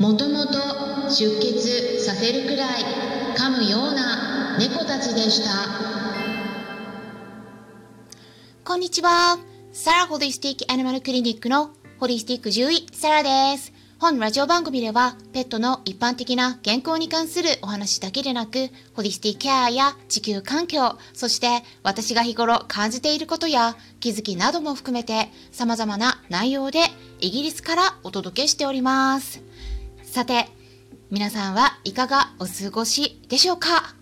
もともと出血させるくらい噛むような猫たちでしたこんにちは。サラホリスティックアニマルクリニックのホリスティック獣医、サラです。本ラジオ番組では、ペットの一般的な健康に関するお話だけでなく、ホリスティックケアや地球環境、そして私が日頃感じていることや気づきなども含めて様々な内容でイギリスからお届けしております。さて、皆さんはいかがお過ごしでしょうか？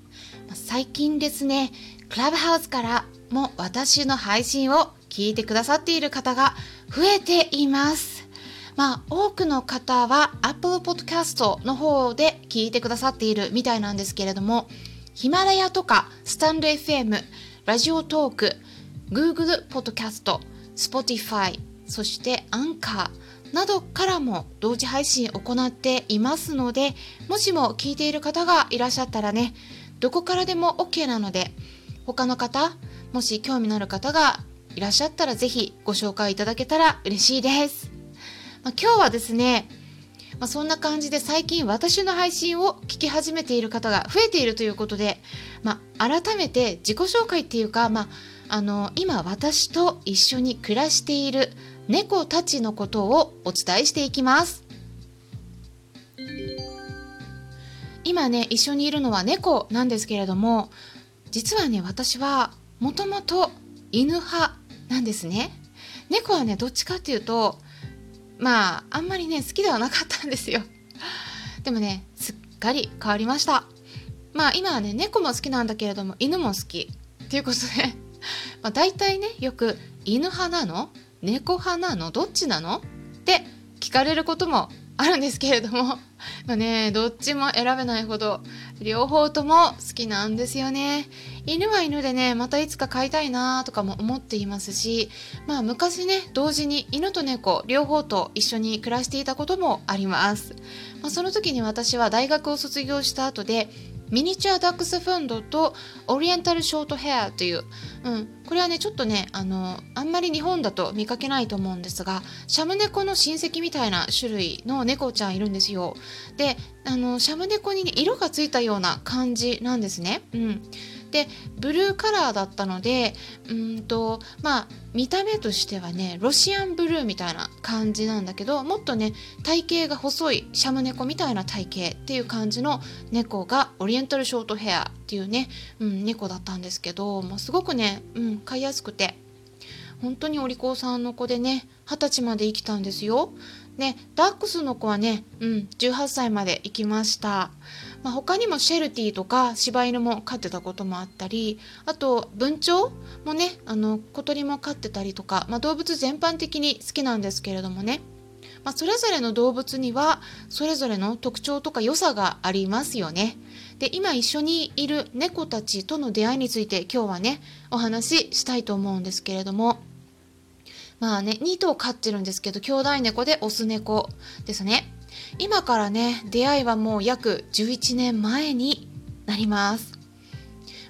最近ですね、クラブハウスからも私の配信を聞いてくださっている方が増えています。まあ、多くの方は Apple Podcast の方で聞いてくださっているみたいなんですけれども、ヒマラヤとかスタンド FM、ラジオトーク、Google Podcast、Spotify、そしてアンカーなどからも同時配信行っていますので、もしも聞いている方がいらっしゃったらね、どこからでも OK なので、他の方、もし興味のある方がいらっしゃったらぜひご紹介いただけたら嬉しいです。まあ、今日はですね、まあ、そんな感じで最近私の配信を聞き始めている方が増えているということで、まあ、改めて自己紹介っていうか、まあ、あの今私と一緒に暮らしている猫たちのことをお伝えしていきます。今ね一緒にいるのは猫なんですけれども実はね私はもともと犬派なんですね。猫はねどっちかっていうとまああんまりね好きではなかったんですよ。でもねすっかり変わりました。まあ今はね猫も好きなんだけれども犬も好きっていうことでまあ大体ねよく犬派なの？猫派なの？どっちなの？って聞かれることもあるんですけれども。まあねどっちも選べないほど両方とも好きなんですよね。犬は犬でねまたいつか飼いたいなとかも思っていますしまあ昔ね同時に犬と猫両方と一緒に暮らしていたこともあります、まあ、その時に私は大学を卒業した後でミニチュアダックスフンドとオリエンタルショートヘアという、うん、これはねちょっとねあのあんまり日本だと見かけないと思うんですがシャム猫の親戚みたいな種類の猫ちゃんいるんですよ。であのシャム猫に、ね、色がついたような感じなんですね、うん、でブルーカラーだったのでうんとまあ見た目としてはねロシアンブルーみたいな感じなんだけどもっとね体型が細いシャム猫みたいな体型っていう感じの猫がオリエンタルショートヘアっていうね、うん、猫だったんですけど、まあ、すごくね、うん、飼いやすくて本当にお利口さんの子でね二十歳まで生きたんですよ。ね、ダックスの子はね、うん、18歳まで生きました。まあ、他にもシェルティとか柴犬も飼ってたこともあったりあと文鳥もねあの小鳥も飼ってたりとか、まあ、動物全般的に好きなんですけれどもね、まあ、それぞれの動物にはそれぞれの特徴とか良さがありますよね。で今一緒にいる猫たちとの出会いについて今日はねお話ししたいと思うんですけれどもまあね2頭飼ってるんですけど兄弟猫でオス猫ですね。今からね出会いはもう約11年前になります、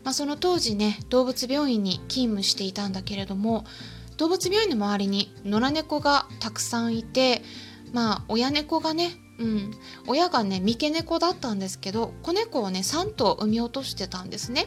まあ、その当時ね動物病院に勤務していたんだけれども動物病院の周りに野良猫がたくさんいてまあ親猫がねうん、親がね三毛猫だったんですけど子猫をね3頭産み落としてたんですね。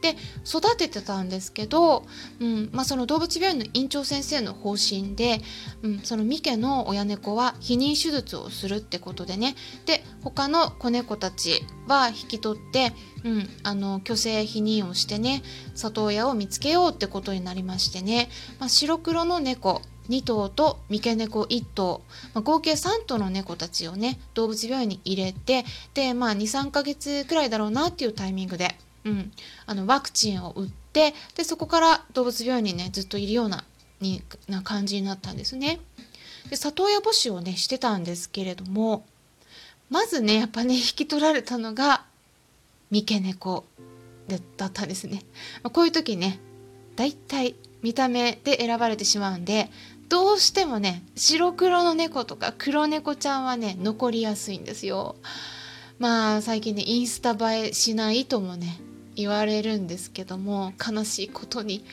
で育ててたんですけど、うんまあ、その動物病院の院長先生の方針で、うん、そのミケの親猫は避妊手術をするってことでね。で他の子猫たちは引き取って、うん、あの虚勢避妊をしてね里親を見つけようってことになりましてね、まあ、白黒の猫2頭と三毛猫1頭、まあ、合計3頭の猫たちをね動物病院に入れてで、まあ、23ヶ月くらいだろうなっていうタイミングでうん、あのワクチンを打ってでそこから動物病院にねずっといるようなにな感じになったんですね。で里親募集をねしてたんですけれどもまずねやっぱね 引き取られたのが三毛猫だったんですね。まあ、こういう時ねだいたい見た目で選ばれてしまうんでどうしてもね白黒の猫とか黒猫ちゃんはね残りやすいんですよ。まあ最近ねインスタ映えしないともね言われるんですけども悲しいことに。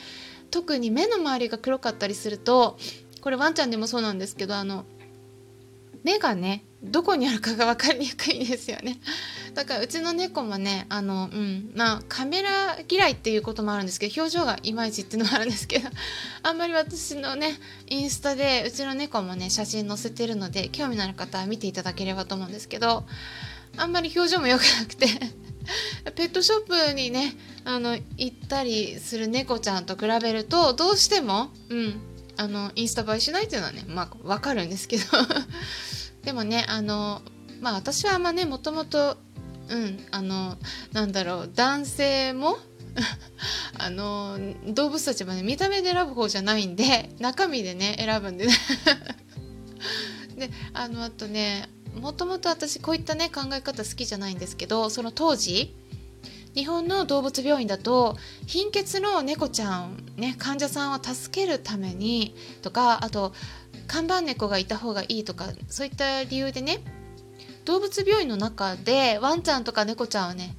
特に目の周りが黒かったりするとこれワンちゃんでもそうなんですけどあの目がねどこにあるかが分かりにくいんですよね。だからうちの猫もねあのうんまあカメラ嫌いっていうこともあるんですけど表情がいまいちっていうのもあるんですけど あんまり私のねインスタでうちの猫もね写真載せてるので興味のある方は見ていただければと思うんですけどあんまり表情も良くなくて。ペットショップにねあの行ったりする猫ちゃんと比べるとどうしても、うん、あのインスタ映えしないっていうのはねまあ分かるんですけど。でもねあのまあ私はまあねもともとうんあのなんだろう男性も あの動物たちもね見た目で選ぶ方じゃないんで中身でね選ぶんでね。であのあとねもともと私こういったね考え方好きじゃないんですけどその当時日本の動物病院だと貧血の猫ちゃん、ね、患者さんを助けるためにとかあと看板猫がいた方がいいとかそういった理由でね動物病院の中でワンちゃんとか猫ちゃんはね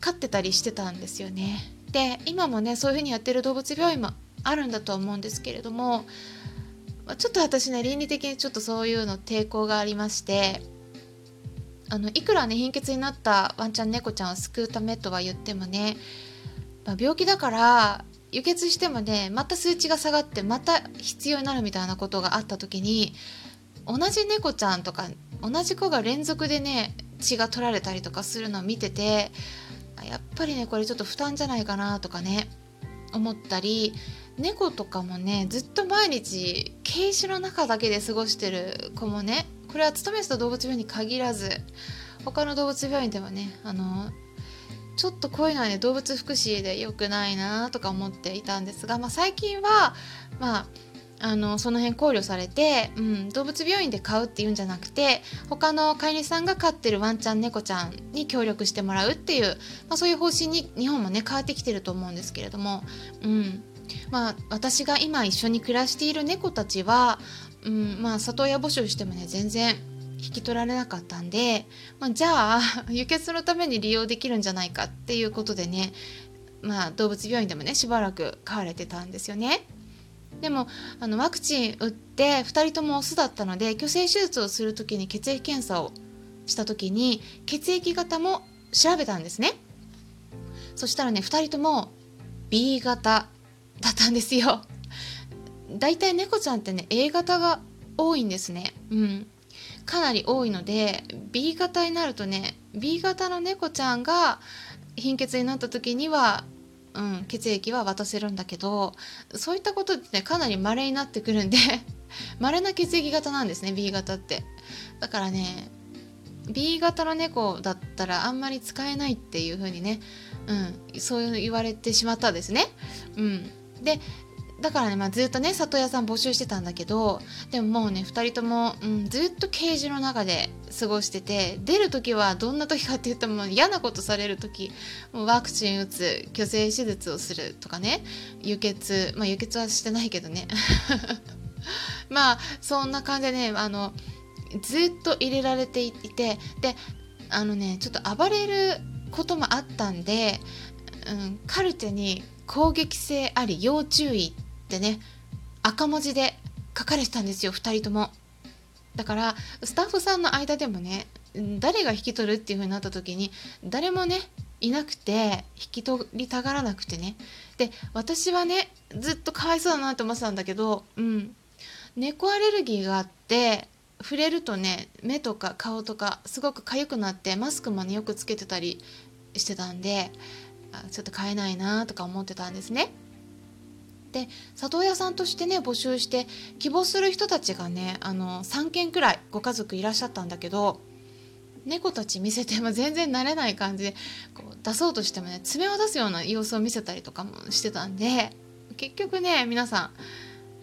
飼ってたりしてたんですよね。で今もねそういうふうにやってる動物病院もあるんだとは思うんですけれどもちょっと私ね倫理的にちょっとそういうの抵抗がありましてあのいくらね貧血になったワンちゃん猫ちゃんを救うためとは言ってもね、まあ、病気だから輸血してもねまた数値が下がってまた必要になるみたいなことがあった時に同じ猫ちゃんとか同じ子が連続でね血が取られたりとかするのを見ててやっぱりねこれちょっと負担じゃないかなとかね思ったり猫とかもねずっと毎日ケージの中だけで過ごしてる子もねこれは勤めてた動物病院に限らず他の動物病院ではねあのちょっとこういうのはね動物福祉で良くないなとか思っていたんですが、まあ、最近はまああのその辺考慮されて、うん、動物病院で飼うっていうんじゃなくて他の飼い主さんが飼ってるワンちゃん猫ちゃんに協力してもらうっていう、まあ、そういう方針に日本もね変わってきてると思うんですけれども、うん。まあ、私が今一緒に暮らしている猫たちは、うんまあ、里親募集してもね全然引き取られなかったんで、まあ、じゃあ 輸血のために利用できるんじゃないかっていうことでね、まあ、動物病院でもねしばらく飼われてたんですよね。でもあのワクチン打って2人ともオスだったので去勢手術をする時に血液検査をした時に血液型も調べたんですねそしたらね2人とも B 型だったんですよ。だいたい猫ちゃんってね A 型が多いんですね。うん。かなり多いので B 型になるとね B 型の猫ちゃんが貧血になった時にはうん、血液は渡せるんだけどそういったことってねかなり稀になってくるんで 稀な血液型なんですね B 型って。だからね B 型の猫だったらあんまり使えないっていう風にね、うん、そう言われてしまったんですね。うん、でだからね、まあ、ずっとね里親さん募集してたんだけどでももうね2人とも、うん、ずっとケージの中で過ごしてて出る時はどんな時かって言ったも嫌なことされる時もうワクチン打つ虚勢手術をするとかね輸血まあ輸血はしてないけどね。まあそんな感じでねあのずっと入れられていてであのねちょっと暴れることもあったんで、うん、カルテに攻撃性あり要注意ってね赤文字で書かれてたんですよ2人とも。だからスタッフさんの間でもね誰が引き取るっていう風になった時に誰もねいなくて引き取りたがらなくてね。で私はねずっとかわいそうだなって思ってたんだけどうん。猫アレルギーがあって触れるとね目とか顔とかすごく痒くなってマスクもねよくつけてたりしてたんでちょっと買えないなとか思ってたんですね。で里親さんとしてね募集して希望する人たちがねあの3件くらいご家族いらっしゃったんだけど猫たち見せても 全然慣れない感じでこう出そうとしてもね爪を出すような様子を見せたりとかもしてたんで結局ね皆さん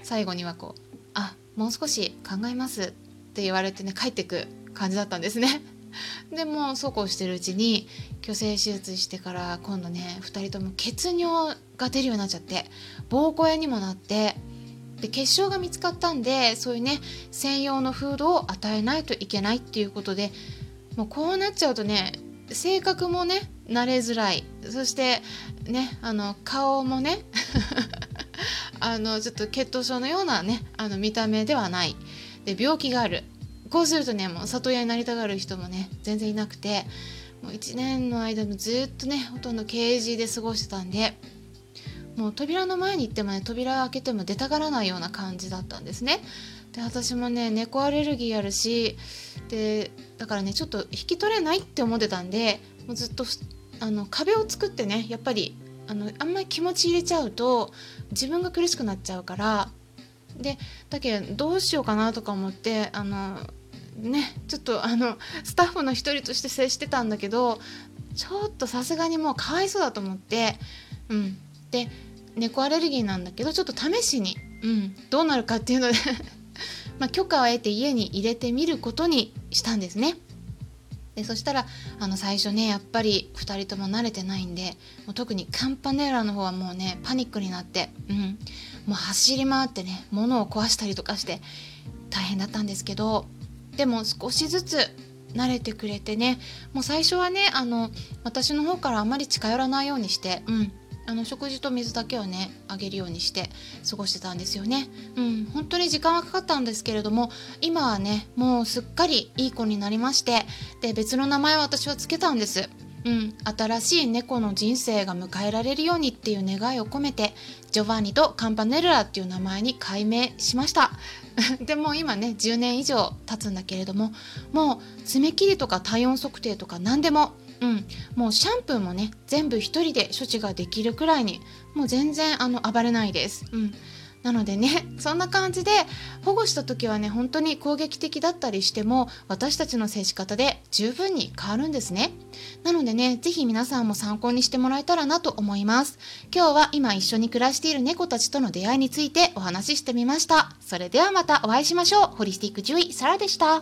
最後にはこう「あもう少し考えます」って言われてね帰ってく感じだったんですね。でもそうこうしてるうちに虚勢手術してから今度ね2人とも血尿が出るようになっちゃって膀胱炎にもなってで結晶が見つかったんでそういうね専用のフードを与えないといけないっていうことでもうこうなっちゃうとね性格もね慣れづらい。そしてねあの顔もね あのちょっと血糖症のようなねあの見た目ではない。で病気がある。こうするとねもう里親になりたがる人もね全然いなくてもう1年の間もずっとねほとんどケージで過ごしてたんでもう扉の前に行ってもね扉開けても出たがらないような感じだったんですね。で私もね猫アレルギーあるしでだからねちょっと引き取れないって思ってたんでもうずっとあの壁を作ってねやっぱりあのあんまり気持ち入れちゃうと自分が苦しくなっちゃうからでだけどどうしようかなとか思ってあのねちょっとあのスタッフの一人として接してたんだけどちょっとさすがにもうかわいそうだと思ってうん。で猫アレルギーなんだけどちょっと試しに、うん、どうなるかっていうので ま許可を得て家に入れてみることにしたんですね。でそしたらあの最初ねやっぱり2人とも慣れてないんでもう特にカンパネラの方はもうねパニックになって、うん、もう走り回ってね物を壊したりとかして大変だったんですけどでも少しずつ慣れてくれてねもう最初はねあの私の方からあまり近寄らないようにして、うん、あの食事と水だけをねあげるようにして過ごしてたんですよね。うん、本当に時間はかかったんですけれども今はねもうすっかりいい子になりましてで別の名前を私はつけたんです。うん、新しい猫の人生が迎えられるようにっていう願いを込めてジョバンニとカンパネルラっていう名前に改名しました でも今ね10年以上経つんだけれどももう爪切りとか体温測定とか何でもうん、もうシャンプーもね全部1人で処置ができるくらいにもう全然あの暴れないです。うんなのでね そんな感じで保護した時はね本当に攻撃的だったりしても私たちの接し方で十分に変わるんですね。なのでね是非皆さんも参考にしてもらえたらなと思います。今日は今一緒に暮らしている猫たちとの出会いについてお話ししてみました。それではまたお会いしましょう。ホリスティック獣医サラでした。